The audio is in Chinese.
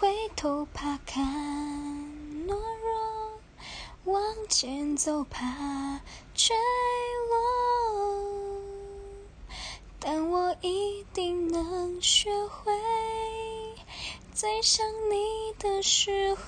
回头怕看懦弱往前走怕坠落。但我一定能学会在想你的时候